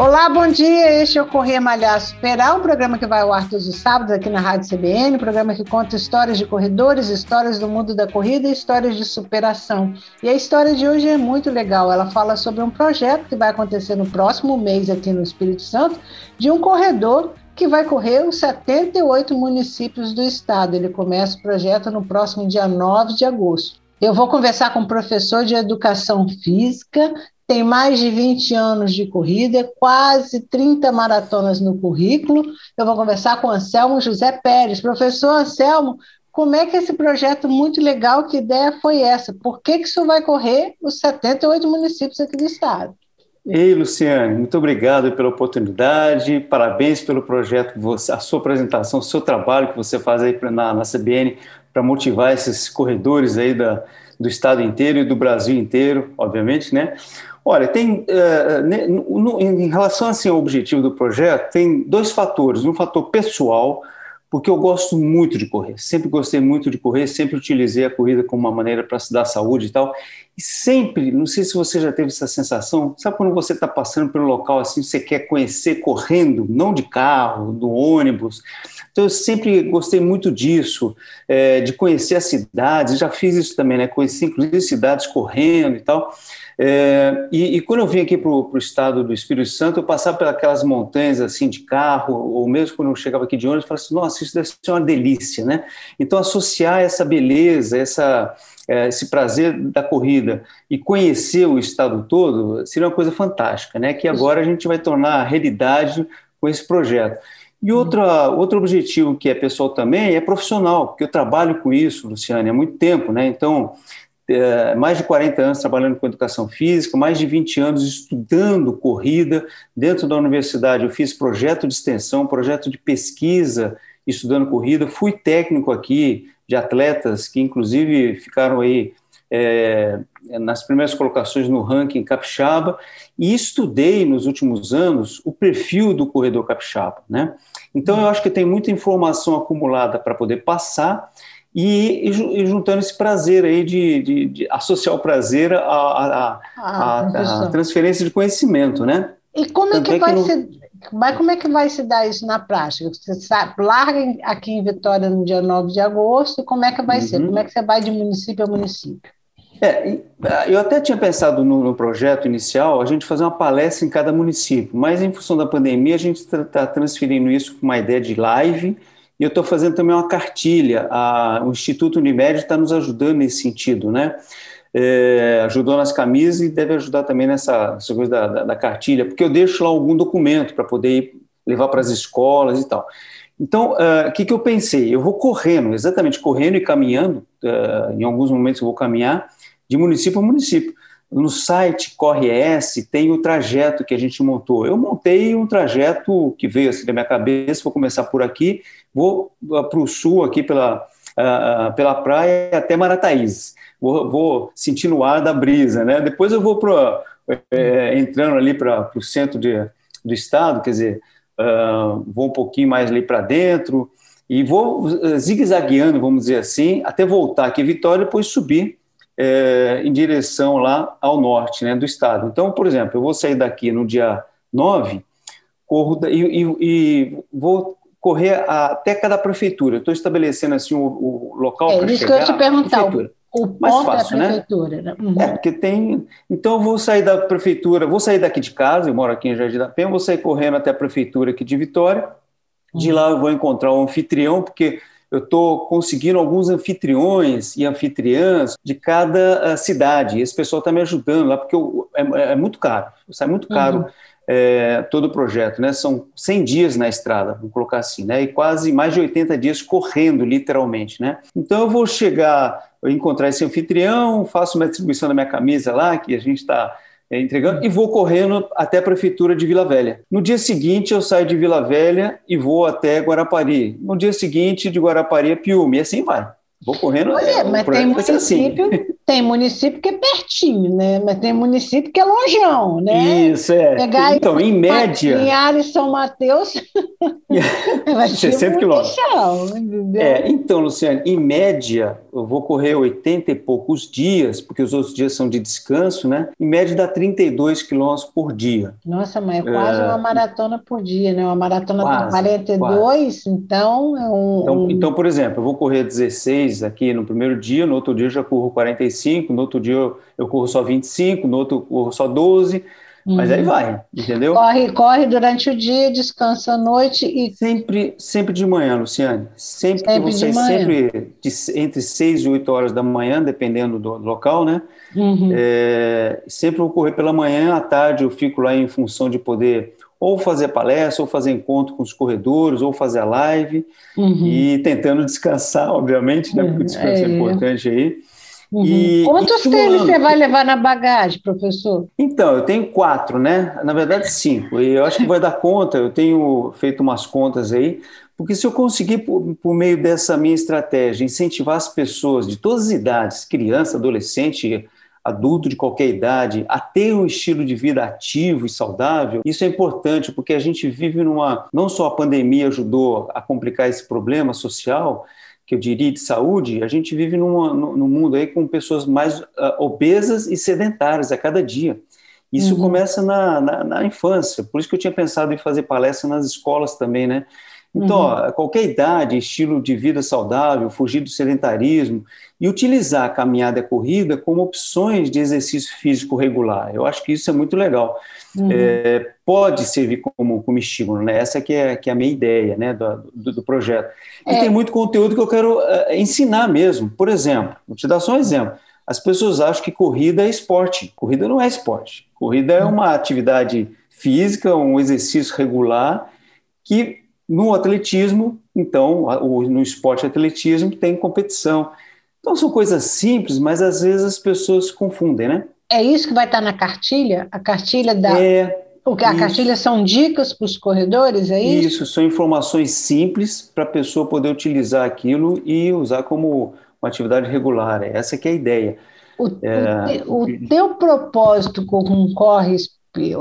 Olá, bom dia. Este é o Correr Malhar Superar, um programa que vai ao ar todos os sábados aqui na Rádio CBN, um programa que conta histórias de corredores, histórias do mundo da corrida e histórias de superação. E a história de hoje é muito legal. Ela fala sobre um projeto que vai acontecer no próximo mês aqui no Espírito Santo, de um corredor que vai correr os 78 municípios do estado. Ele começa o projeto no próximo dia 9 de agosto. Eu vou conversar com o professor de educação física, tem mais de 20 anos de corrida, quase 30 maratonas no currículo. Eu vou conversar com o Anselmo José Pérez. Professor Anselmo, como é que esse projeto muito legal, que ideia foi essa? Por que, que isso vai correr os 78 municípios aqui do estado? Ei, Luciane, muito obrigado pela oportunidade, parabéns pelo projeto, a sua apresentação, o seu trabalho que você faz aí na, na CBN para motivar esses corredores aí da, do estado inteiro e do Brasil inteiro, obviamente, né? Olha, tem uh, no, em relação assim, ao objetivo do projeto, tem dois fatores. Um fator pessoal, porque eu gosto muito de correr, sempre gostei muito de correr, sempre utilizei a corrida como uma maneira para se dar saúde e tal. E sempre, não sei se você já teve essa sensação, sabe quando você está passando pelo local assim, você quer conhecer correndo, não de carro, do ônibus. Então eu sempre gostei muito disso, é, de conhecer as cidades, já fiz isso também, né? Conheci inclusive cidades correndo e tal. É, e, e, quando eu vim aqui para o estado do Espírito Santo, eu passava pelas montanhas assim de carro, ou mesmo quando eu chegava aqui de ônibus, eu falava assim, nossa, isso deve ser uma delícia, né? Então, associar essa beleza, essa, é, esse prazer da corrida e conhecer o estado todo seria uma coisa fantástica, né? Que agora a gente vai tornar realidade com esse projeto. E outra, outro objetivo que é pessoal também é profissional, porque eu trabalho com isso, Luciane, há muito tempo, né? Então, é, mais de 40 anos trabalhando com educação física, mais de 20 anos estudando corrida dentro da universidade. Eu fiz projeto de extensão, projeto de pesquisa estudando corrida. Fui técnico aqui de atletas que, inclusive, ficaram aí é, nas primeiras colocações no ranking capixaba e estudei nos últimos anos o perfil do corredor capixaba, né? Então eu acho que tem muita informação acumulada para poder passar e, e, juntando esse prazer aí de, de, de associar o prazer à, à, ah, transferência de conhecimento, né? E como é que, é que vai no... se, como é que vai se dar isso na prática? Você sabe, larga aqui em Vitória no dia 9 de agosto, como é que vai uhum. ser? Como é que você vai de município a município? É, ah, eu até tinha pensado no, no, projeto inicial a gente fazer uma palestra em cada município, mas em função da pandemia a gente está transferindo isso com uma ideia de live e eu estou fazendo também uma cartilha. A, o Instituto Unimed está nos ajudando nesse sentido, né? É, ajudou nas camisas e deve ajudar também nessa, nessa coisa da, da, da, cartilha, porque eu deixo lá algum documento para poder levar para as escolas e tal. Então, ah, o uh, que, que eu pensei? Eu vou correndo, exatamente correndo e caminhando, uh, em alguns momentos eu vou caminhar, de município a município. No site Corre S tem o trajeto que a gente montou. Eu montei um trajeto que veio assim da minha cabeça, vou começar por aqui, vou para o sul aqui pela, uh, pela praia até Marataízes. Vou, vou sentindo o ar da brisa, né? Depois eu vou para é, entrando ali para o centro de, do estado, quer dizer, uh, vou um pouquinho mais ali para dentro e vou zigue-zagueando, vamos dizer assim, até voltar aqui em Vitória, depois subir é, em direção lá ao norte né, do estado. Então, por exemplo, eu vou sair daqui no dia 9, corro e, e, e vou correr até cada prefeitura. Estou estabelecendo assim o, o local é, para chegar. É isso que eu te perguntar. O mais fácil, da prefeitura. Né? Uhum. É, porque tem. Então, eu vou sair da prefeitura, vou sair daqui de casa, eu moro aqui em Jardim da Penha, vou sair correndo até a prefeitura aqui de Vitória. De uhum. lá eu vou encontrar o anfitrião, porque eu estou conseguindo alguns anfitriões e anfitriãs de cada uh, cidade. Esse pessoal está me ajudando lá, porque eu, é, é, muito caro, sai muito caro uhum. é, todo o projeto, né? São 100 dias na estrada, vamos colocar assim, né? E quase mais de 80 dias correndo, literalmente, né? Então eu vou chegar, encontrar esse anfitrião, faço uma distribuição da minha camisa lá, que a gente está é, entregando, e vou correndo até a prefeitura de Vila Velha. No dia seguinte, eu saio de Vila Velha e vou até Guarapari. No dia seguinte, de Guarapari a Piume, e assim vai. Vou correndo. Pois é, mas tem município, assim. tem município que é pertinho, né? Mas tem município que é longeão, né? Isso, é. Pegar então, em média. Em área São Mateus. 60 quilômetros. É, então, Luciano, em média, eu vou correr 80 e poucos dias, porque os outros dias são de descanso, né? Em média dá 32 quilômetros por dia. Nossa, mas é quase é... uma maratona por dia, né? Uma maratona quase, 42, quase. então é um então, um... então, por exemplo, eu vou correr 16 aqui no primeiro dia, no outro dia eu já corro 45, no outro dia eu, eu corro só 25, no outro eu corro só 12, uhum. mas aí uhum. vai, entendeu? Corre, corre durante o dia, descansa à noite e. Sempre, sempre de manhã, Luciane. Sempre, sempre que você sempre de, entre 6 e 8 horas da manhã, dependendo do local, né? Uhum. É, sempre vou correr pela manhã, à tarde eu fico lá em função de poder ou fazer palestra, ou fazer encontro com os corredores, ou fazer a live, uhum. e tentando descansar, obviamente, né, porque o descanso é, é importante aí. Uhum. E, Quantos e tênis você vai levar na bagagem, professor? Então, eu tenho quatro, né? Na verdade, cinco. E eu acho que vai dar conta, eu tenho feito umas contas aí, porque se eu conseguir, por, por meio dessa minha estratégia, incentivar as pessoas de todas as idades, criança, adolescente, adulto de qualquer idade a ter um estilo de vida ativo e saudável, isso é importante porque a gente vive numa. Não só a pandemia ajudou a complicar esse problema social, que eu diria de saúde, a gente vive numa, num mundo aí com pessoas mais uh, obesas e sedentárias a cada dia. Isso uhum. começa na, na, na, infância, por isso que eu tinha pensado em fazer palestra nas escolas também, né? Então, uhum. ó, qualquer idade, estilo de vida saudável, fugir do sedentarismo e utilizar a caminhada e a corrida como opções de exercício físico regular. Eu acho que isso é muito legal. Uhum. É, pode servir como, como estímulo, né? Essa que é, que é a minha ideia né, do, do, do projeto. E é. tem muito conteúdo que eu quero uh, ensinar mesmo. Por exemplo, vou te dar só um exemplo. As pessoas acham que corrida é esporte. Corrida não é esporte. Corrida é uhum. uma atividade física, um exercício regular que no atletismo, então, no esporte atletismo, tem competição. Então, são coisas simples, mas às vezes as pessoas se confundem, né? É isso que vai estar na cartilha? A cartilha da. É. Porque a isso. cartilha são dicas para os corredores, é isso? Isso, são informações simples para a pessoa poder utilizar aquilo e usar como uma atividade regular. Essa que é a ideia. O, é... o, o teu propósito com o Corre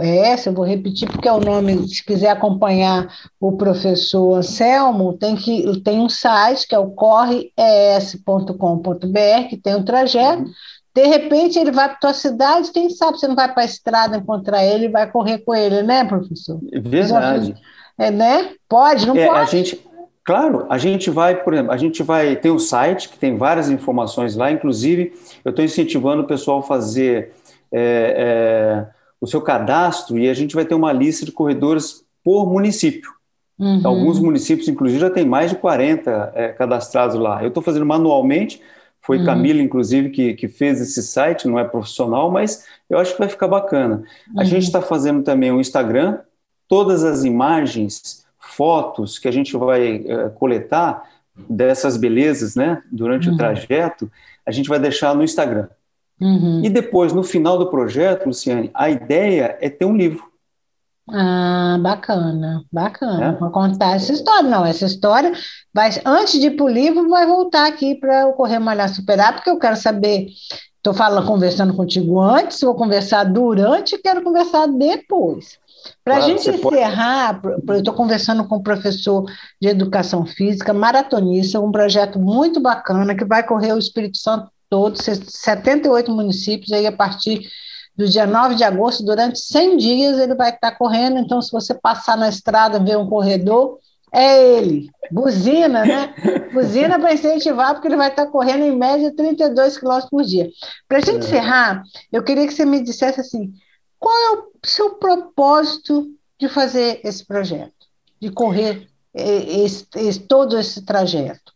é essa, eu vou repetir porque é o nome, se quiser acompanhar o professor Anselmo, tem, que, tem um site que é o correes.com.br, que tem um trajeto. Uhum. De repente ele vai para a tua cidade, quem sabe você não vai para a estrada encontrar ele e vai correr com ele, né, professor? Verdade. É, né? Pode, não é, pode? A gente, claro, a gente vai, por exemplo, a gente vai, tem um site que tem várias informações lá, inclusive eu estou incentivando o pessoal a fazer. É, é, o seu cadastro e a gente vai ter uma lista de corredores por município. Uhum. Alguns municípios, inclusive, já tem mais de 40 é, cadastrados lá. Eu estou fazendo manualmente, foi uhum. Camila, inclusive, que, que fez esse site, não é profissional, mas eu acho que vai ficar bacana. Uhum. A gente está fazendo também o Instagram, todas as imagens, fotos que a gente vai é, coletar dessas belezas, né, durante o uhum. trajeto, a gente vai deixar no Instagram. Uhum. E depois, no final do projeto, Luciane, a ideia é ter um livro. Ah, bacana, bacana. É? Vou contar essa história. Não, essa história vai, antes de ir para o livro, vai voltar aqui para o Correr Malhar Superar, porque eu quero saber. Estou falando, conversando contigo antes, vou conversar durante e quero conversar depois. Para a claro, gente encerrar, pode... eu estou conversando com o um professor de educação física, maratonista, um projeto muito bacana que vai correr o Espírito Santo todos, 78 municípios, aí a partir do dia 9 de agosto, durante 100 dias ele vai estar correndo, então se você passar na estrada ver um corredor, é ele, buzina, né? Buzina para incentivar, porque ele vai estar correndo em média 32 quilômetros por dia. Para a gente é. encerrar, eu queria que você me dissesse assim, qual é o seu propósito de fazer esse projeto, de correr esse, esse, todo esse trajeto?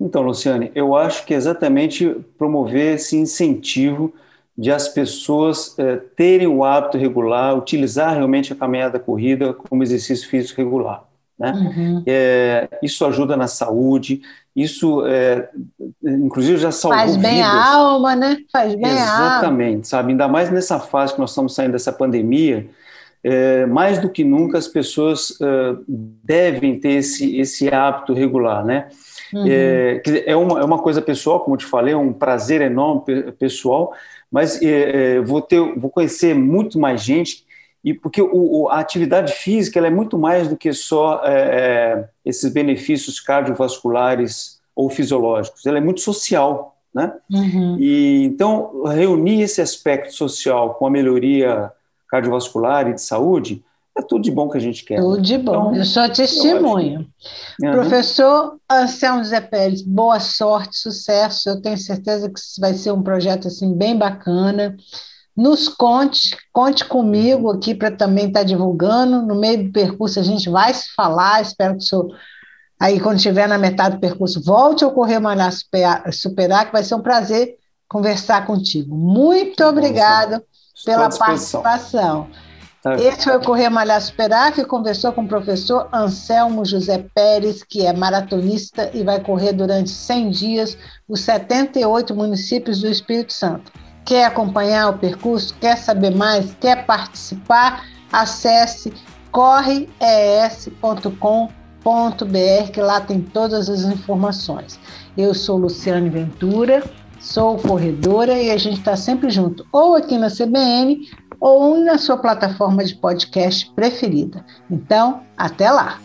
Então, Luciane, eu acho que é exatamente promover esse incentivo de as pessoas é, terem o hábito regular, utilizar realmente a caminhada corrida como exercício físico regular. Né? Uhum. É, isso ajuda na saúde, isso, é, inclusive, já salvou Faz bem vidas. a alma, né? Faz bem Exatamente, a Exatamente, sabe? Ainda mais nessa fase que nós estamos saindo dessa pandemia, é, mais do que nunca as pessoas devem ter esse, esse hábito regular, né? Uhum. É, é, uma, é uma coisa pessoal, como eu te falei, é um prazer enorme pessoal, mas é, é, vou, ter, vou conhecer muito mais gente, e porque o, a atividade física é muito mais do que só é, é, esses benefícios cardiovasculares ou fisiológicos, ela é muito social, né? Uhum. E então reunir esse aspecto social com a melhoria cardiovascular e de saúde é tudo de bom que a gente quer. Tudo de bom. Então, eu sou testemunho. Eu uhum. Professor Anselmo Zé Pérez, boa sorte, sucesso. Eu tenho certeza que vai ser um projeto assim bem bacana. Nos conte, conte comigo aqui para também estar tá divulgando. No meio do percurso a gente vai se falar. Espero que o senhor, aí quando estiver na metade do percurso, volte ao Correr Malhar Superar, que vai ser um prazer conversar contigo. Muito pela participação. Tá. Esse foi o Correr Malhar Superar, que conversou com o professor Anselmo José Pérez, que é maratonista e vai correr durante 100 dias os 78 municípios do Espírito Santo. Quer acompanhar o percurso? Quer saber mais? Quer participar? Acesse correes.com.br, que lá tem todas as informações. Eu sou Luciane Ventura, sou corredora e a gente está sempre junto, ou aqui na CBN ou na sua plataforma de podcast preferida. Então, até lá!